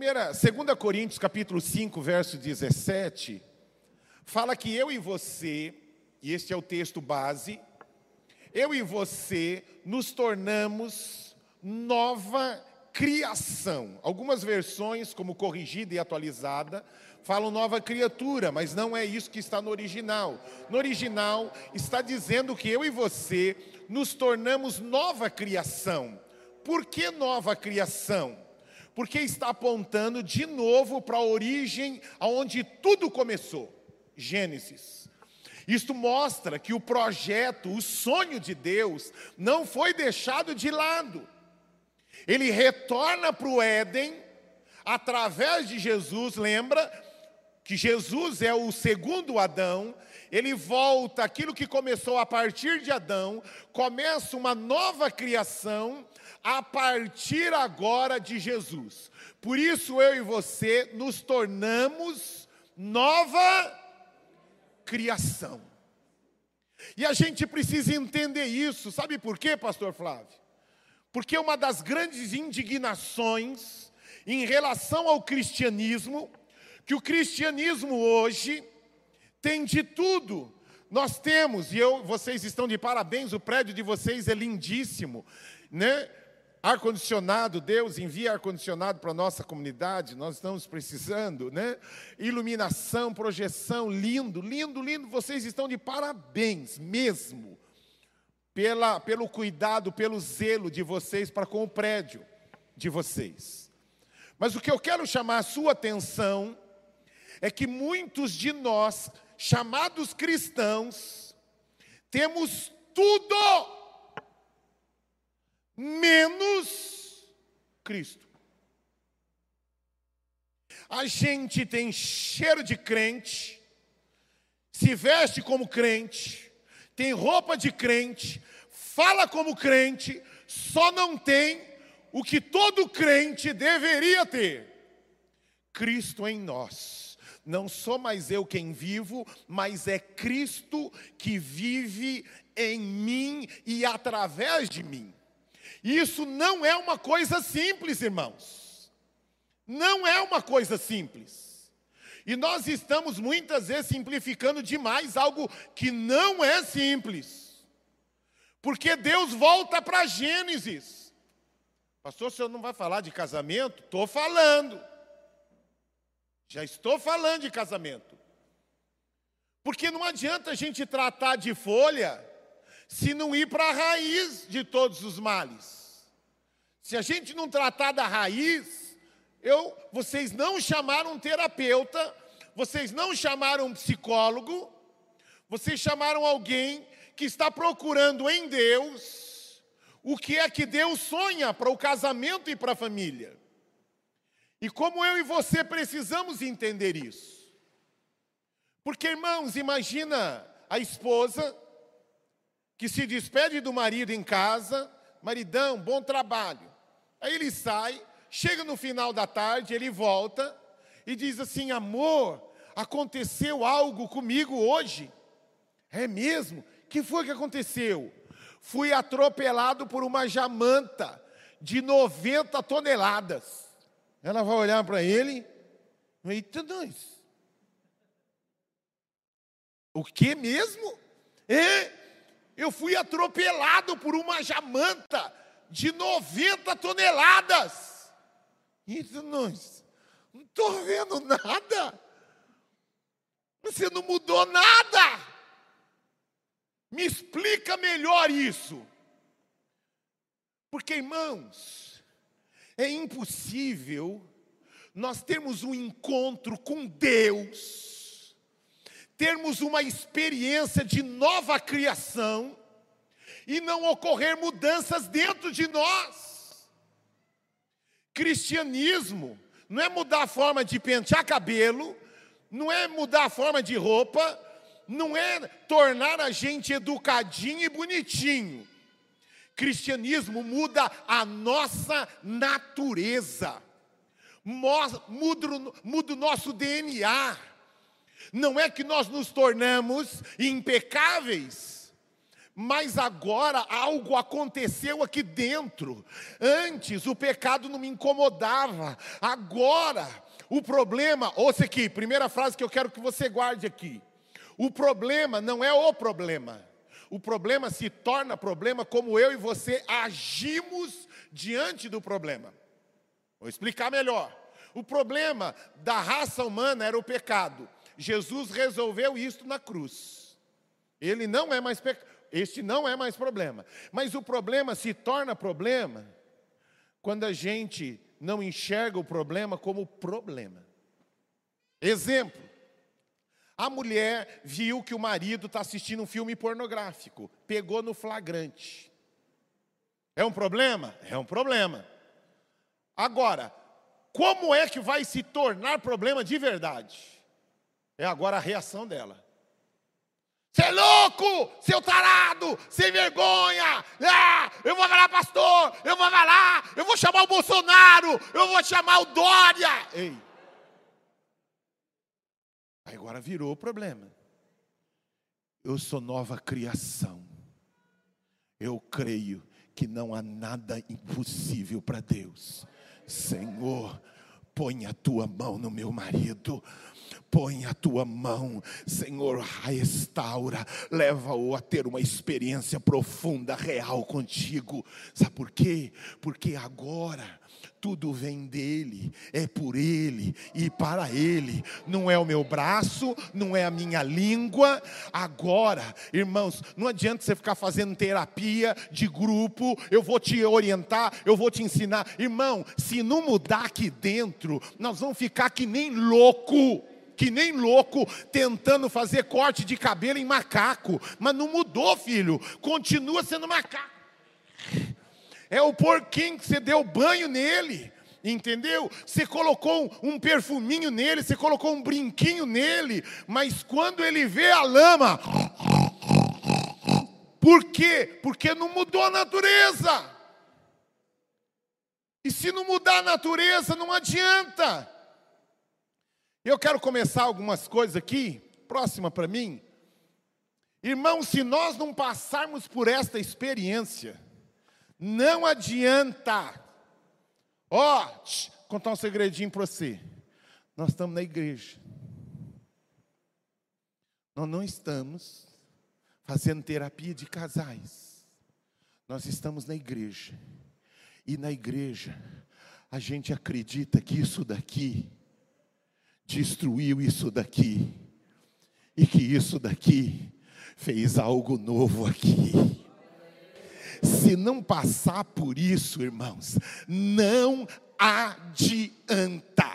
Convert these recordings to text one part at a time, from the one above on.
Primeira, 2 Coríntios capítulo 5, verso 17, fala que eu e você, e este é o texto base, eu e você nos tornamos nova criação. Algumas versões, como corrigida e atualizada, falam nova criatura, mas não é isso que está no original. No original está dizendo que eu e você nos tornamos nova criação. Por que nova criação? Porque está apontando de novo para a origem aonde tudo começou. Gênesis. Isto mostra que o projeto, o sonho de Deus, não foi deixado de lado. Ele retorna para o Éden, através de Jesus, lembra que Jesus é o segundo Adão, ele volta aquilo que começou a partir de Adão, começa uma nova criação a partir agora de Jesus. Por isso eu e você nos tornamos nova criação. E a gente precisa entender isso, sabe por quê, pastor Flávio? Porque uma das grandes indignações em relação ao cristianismo, que o cristianismo hoje tem de tudo. Nós temos, e eu, vocês estão de parabéns, o prédio de vocês é lindíssimo, né? Ar-condicionado, Deus envia ar-condicionado para a nossa comunidade, nós estamos precisando, né? Iluminação, projeção, lindo, lindo, lindo, vocês estão de parabéns mesmo pela, pelo cuidado, pelo zelo de vocês para com o prédio de vocês. Mas o que eu quero chamar a sua atenção é que muitos de nós, chamados cristãos, temos tudo menos Cristo. A gente tem cheiro de crente, se veste como crente, tem roupa de crente, fala como crente, só não tem o que todo crente deveria ter: Cristo em nós. Não sou mais eu quem vivo, mas é Cristo que vive em mim e através de mim. Isso não é uma coisa simples, irmãos. Não é uma coisa simples. E nós estamos muitas vezes simplificando demais algo que não é simples. Porque Deus volta para Gênesis. Pastor, o senhor não vai falar de casamento? Estou falando. Já estou falando de casamento. Porque não adianta a gente tratar de folha se não ir para a raiz de todos os males. Se a gente não tratar da raiz, eu, vocês não chamaram um terapeuta, vocês não chamaram um psicólogo, vocês chamaram alguém que está procurando em Deus o que é que Deus sonha para o casamento e para a família. E como eu e você precisamos entender isso. Porque, irmãos, imagina a esposa que se despede do marido em casa, maridão, bom trabalho. Aí ele sai, chega no final da tarde, ele volta e diz assim: amor, aconteceu algo comigo hoje. É mesmo? que foi que aconteceu? Fui atropelado por uma jamanta de 90 toneladas. Ela vai olhar para ele, eita nós. O que mesmo? É, eu fui atropelado por uma jamanta de 90 toneladas. Eita nós, não estou vendo nada. Você não mudou nada. Me explica melhor isso. Porque, irmãos, é impossível nós termos um encontro com Deus, termos uma experiência de nova criação e não ocorrer mudanças dentro de nós. Cristianismo não é mudar a forma de pentear cabelo, não é mudar a forma de roupa, não é tornar a gente educadinho e bonitinho. Cristianismo muda a nossa natureza, muda, o nosso DNA. Não é que nós nos tornamos impecáveis, Mas agora algo aconteceu aqui dentro. Antes o pecado não me incomodava. Agora o problema, ouça aqui, primeira frase que eu quero que você guarde aqui. O problema não é o problema. O problema se torna problema como eu e você agimos diante do problema. Vou explicar melhor. O problema da raça humana era o pecado. Jesus resolveu isso na cruz. Ele não é mais pecado. Este não é mais problema. Mas o problema se torna problema quando a gente não enxerga o problema como problema. Exemplo: a mulher viu que o marido está assistindo um filme pornográfico, pegou no flagrante. É um problema? É um problema. Agora, como é que vai se tornar problema de verdade? É agora a reação dela. Você é louco, seu tarado, sem vergonha. Ah, eu vou falar, pastor, eu vou falar, eu vou chamar o Bolsonaro, eu vou chamar o Dória. Ei. Agora virou o problema. Eu sou nova criação. Eu creio que não há nada impossível para Deus. Senhor, põe a tua mão no meu marido, põe a tua mão, Senhor, restaura, leva-o a ter uma experiência profunda, real contigo. Sabe por quê? Porque agora tudo vem dele, é por ele e para ele. Não é o meu braço, não é a minha língua. Agora, irmãos, não adianta você ficar fazendo terapia de grupo. Eu vou te orientar, eu vou te ensinar. Irmão, se não mudar aqui dentro, nós vamos ficar que nem louco que nem louco tentando fazer corte de cabelo em macaco, mas não mudou, filho, continua sendo macaco. É o porquinho que você deu banho nele. Entendeu? Você colocou um perfuminho nele, você colocou um brinquinho nele, mas quando ele vê a lama, por quê? Porque não mudou a natureza. E se não mudar a natureza, não adianta. Eu quero começar algumas coisas aqui, próxima para mim. Irmão, se nós não passarmos por esta experiência, não adianta. Ó, oh, contar um segredinho para você. Nós estamos na igreja. Nós não estamos fazendo terapia de casais. Nós estamos na igreja. E na igreja, a gente acredita que isso daqui destruiu isso daqui. E que isso daqui fez algo novo aqui. Se não passar por isso, irmãos, não adianta.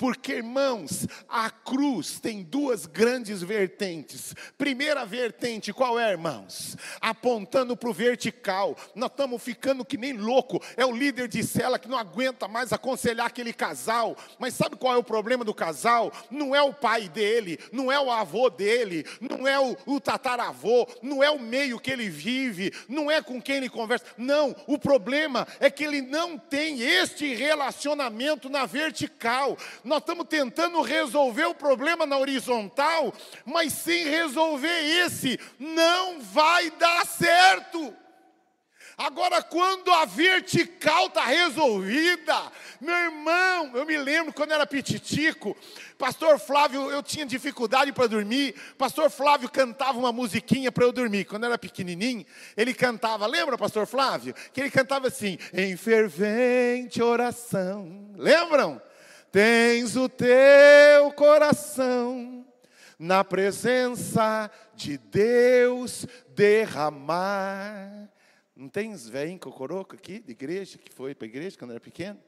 Porque, irmãos, a cruz tem duas grandes vertentes. Primeira vertente, qual é, irmãos? Apontando para o vertical. Nós estamos ficando que nem louco. É o líder de cela que não aguenta mais aconselhar aquele casal. Mas sabe qual é o problema do casal? Não é o pai dele, não é o avô dele, não é o, o tataravô, não é o meio que ele vive, não é com quem ele conversa. Não, o problema é que ele não tem este relacionamento na vertical nós estamos tentando resolver o problema na horizontal, mas sem resolver esse, não vai dar certo. Agora, quando a vertical está resolvida, meu irmão, eu me lembro quando era petitico, pastor Flávio, eu tinha dificuldade para dormir, pastor Flávio cantava uma musiquinha para eu dormir. Quando era pequenininho, ele cantava, lembra, pastor Flávio? Que ele cantava assim, em fervente oração. Lembram? Tens o teu coração na presença de Deus derramar. Não tens velho cocoroco aqui de igreja, que foi para a igreja quando era pequeno?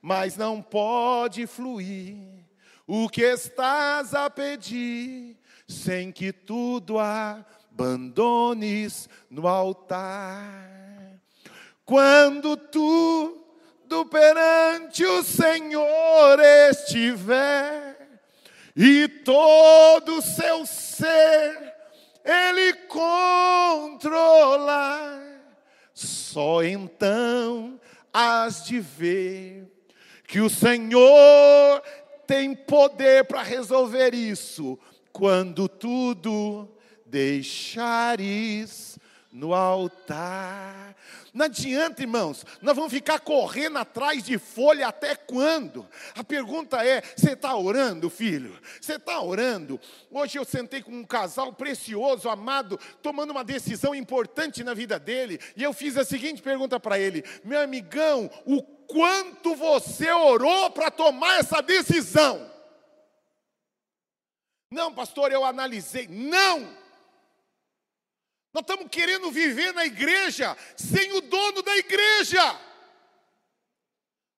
Mas não pode fluir o que estás a pedir, sem que tudo abandones no altar. Quando tu do perante o Senhor estiver, e todo o seu ser Ele controlar, só então has de ver que o Senhor tem poder para resolver isso, quando tudo deixares no altar. Não adianta, irmãos, nós vamos ficar correndo atrás de folha até quando? A pergunta é: você está orando, filho? Você está orando? Hoje eu sentei com um casal precioso, amado, tomando uma decisão importante na vida dele, e eu fiz a seguinte pergunta para ele: meu amigão, o quanto você orou para tomar essa decisão? Não, pastor, eu analisei. Não! Nós estamos querendo viver na igreja sem o dono da igreja.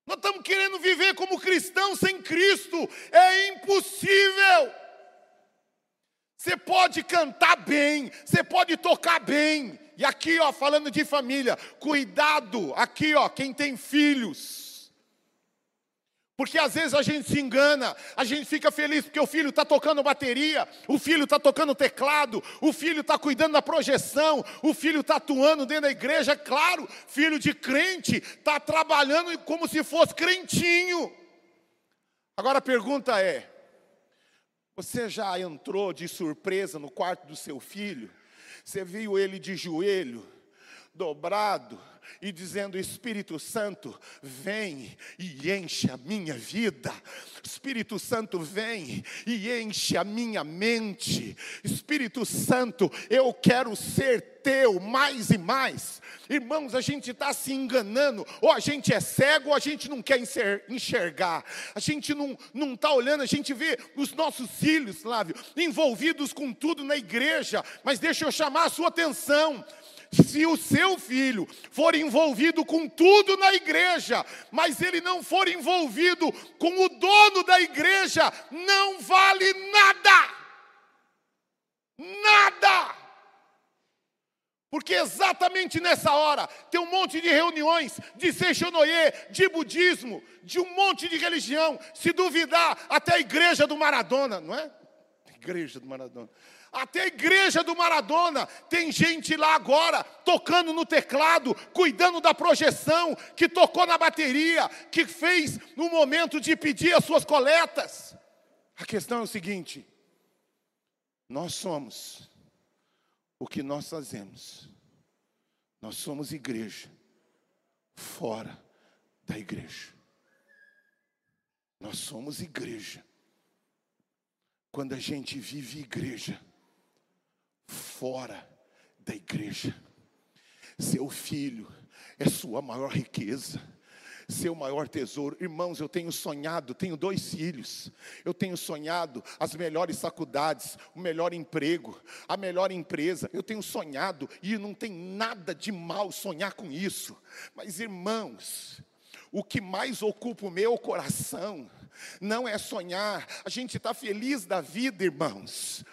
Nós estamos querendo viver como cristão sem Cristo. É impossível. Você pode cantar bem, você pode tocar bem. E aqui, ó, falando de família, cuidado, aqui, ó, quem tem filhos. Porque às vezes a gente se engana, a gente fica feliz porque o filho está tocando bateria, o filho está tocando teclado, o filho está cuidando da projeção, o filho está atuando dentro da igreja, é claro, filho de crente, está trabalhando como se fosse crentinho. Agora a pergunta é: você já entrou de surpresa no quarto do seu filho? Você viu ele de joelho, dobrado, e dizendo: Espírito Santo, vem e enche a minha vida. Espírito Santo, vem e enche a minha mente. Espírito Santo, eu quero ser teu mais e mais. Irmãos, a gente está se enganando, ou a gente é cego, ou a gente não quer enxergar, a gente não está olhando, a gente vê os nossos filhos, Flávio, envolvidos com tudo na igreja, mas deixa eu chamar a sua atenção se o seu filho for envolvido com tudo na igreja, mas ele não for envolvido com o dono da igreja, não vale nada. Nada. Porque exatamente nessa hora tem um monte de reuniões de Seixonoye, de budismo, de um monte de religião. Se duvidar, até a igreja do Maradona, não é? Igreja do Maradona. Até a igreja do Maradona tem gente lá agora tocando no teclado, cuidando da projeção, que tocou na bateria, que fez no momento de pedir as suas coletas. A questão é o seguinte: nós somos o que nós fazemos. Nós somos igreja fora da igreja. Nós somos igreja. Quando a gente vive igreja, fora da igreja. Seu filho é sua maior riqueza seu maior tesouro. Irmãos, eu tenho sonhado, tenho dois filhos. Eu tenho sonhado as melhores faculdades, o melhor emprego, a melhor empresa. Eu tenho sonhado e não tem nada de mal sonhar com isso. Mas irmãos, o que mais ocupa o meu coração não é sonhar. A gente está feliz da vida, irmãos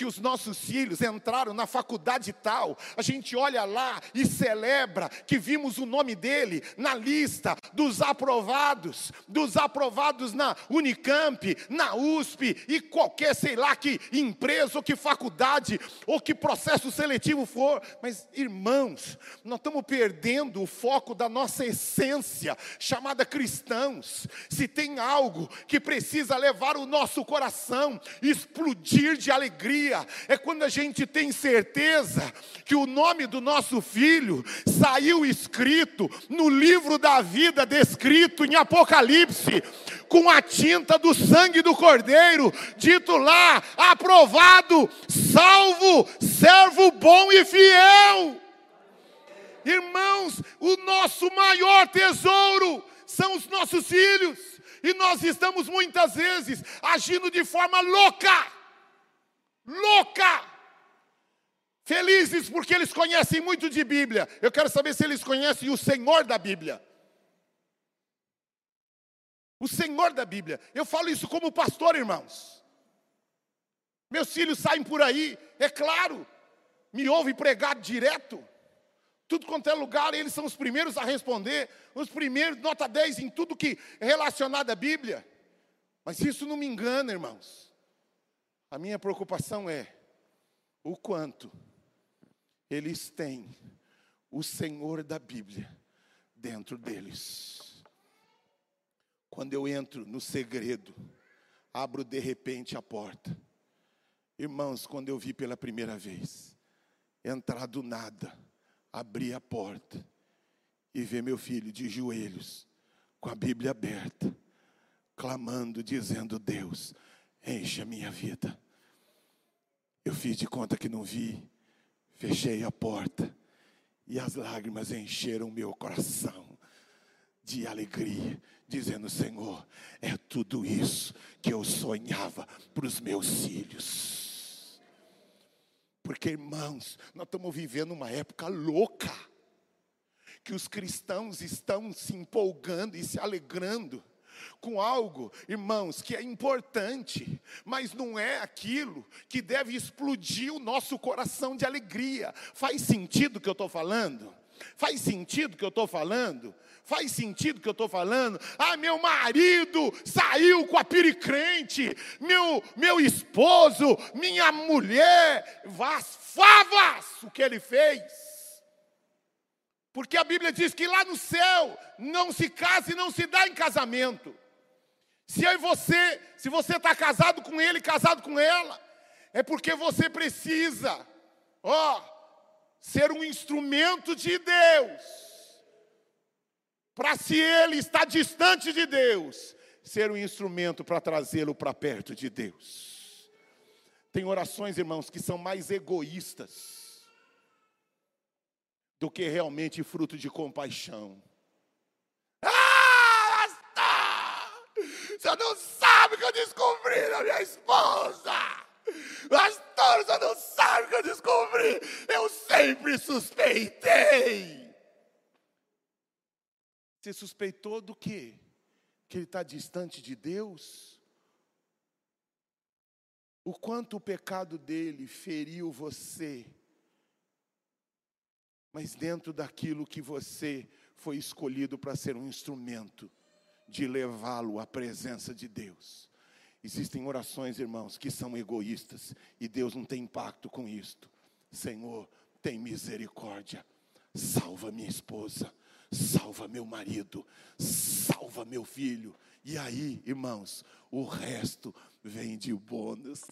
que os nossos filhos entraram na faculdade tal, a gente olha lá e celebra que vimos o nome dele na lista dos aprovados, dos aprovados na Unicamp, na USP e qualquer, sei lá, que empresa ou que faculdade ou que processo seletivo for. Mas, irmãos, nós estamos perdendo o foco da nossa essência, chamada cristãos. Se tem algo que precisa levar o nosso coração, explodir de alegria, alegria é quando a gente tem certeza que o nome do nosso filho saiu escrito no livro da vida, descrito em Apocalipse, com a tinta do sangue do Cordeiro, dito lá, aprovado, salvo, servo bom e fiel. Irmãos, o nosso maior tesouro são os nossos filhos, e nós estamos muitas vezes agindo de forma louca louca. Felizes porque eles conhecem muito de Bíblia. Eu quero saber se eles conhecem o Senhor da Bíblia. O Senhor da Bíblia. Eu falo isso como pastor, irmãos. Meus filhos saem por aí, é claro, me ouvem pregar direto. Tudo quanto é lugar, eles são os primeiros a responder, os primeiros, nota 10 em tudo que é relacionado à Bíblia. Mas isso não me engana, irmãos. A minha preocupação é o quanto eles têm o Senhor da Bíblia dentro deles. Quando eu entro no segredo, abro de repente a porta, Irmãos, quando eu vi pela primeira vez, entrar do nada, abrir a porta e ver meu filho de joelhos, com a Bíblia aberta, clamando, dizendo: Deus, enche a minha vida. Eu fiz de conta que não vi, fechei a porta e as lágrimas encheram meu coração de alegria, dizendo: Senhor, é tudo isso que eu sonhava para os meus filhos. Porque, irmãos, nós estamos vivendo uma época louca, que os cristãos estão se empolgando e se alegrando com algo, irmãos, que é importante, mas não é aquilo que deve explodir o nosso coração de alegria. Faz sentido o que eu estou falando? Faz sentido o que eu estou falando? Faz sentido o que eu estou falando? Ah, meu marido saiu com a piricrente, meu, meu esposo, minha mulher, vas favas, o que ele fez. Porque a Bíblia diz que lá no céu não se casa e não se dá em casamento. Se e você, se você está casado com ele, casado com ela, é porque você precisa, ó, ser um instrumento de Deus. Para se ele está distante de Deus, ser um instrumento para trazê-lo para perto de Deus. Tem orações, irmãos, que são mais egoístas do que realmente fruto de compaixão. Ah, pastor! Você não sabe o que eu descobri na minha esposa! Pastor, você não sabe o que eu descobri! Eu sempre suspeitei! Você suspeitou do quê? Que ele está distante de Deus? O quanto o pecado dele feriu você? Mas dentro daquilo que você foi escolhido para ser um instrumento de levá-lo à presença de Deus. Existem orações, irmãos, que são egoístas e Deus não tem impacto com isto. Senhor, tem misericórdia. Salva minha esposa, salva meu marido, salva meu filho. E aí, irmãos, o resto vem de bônus.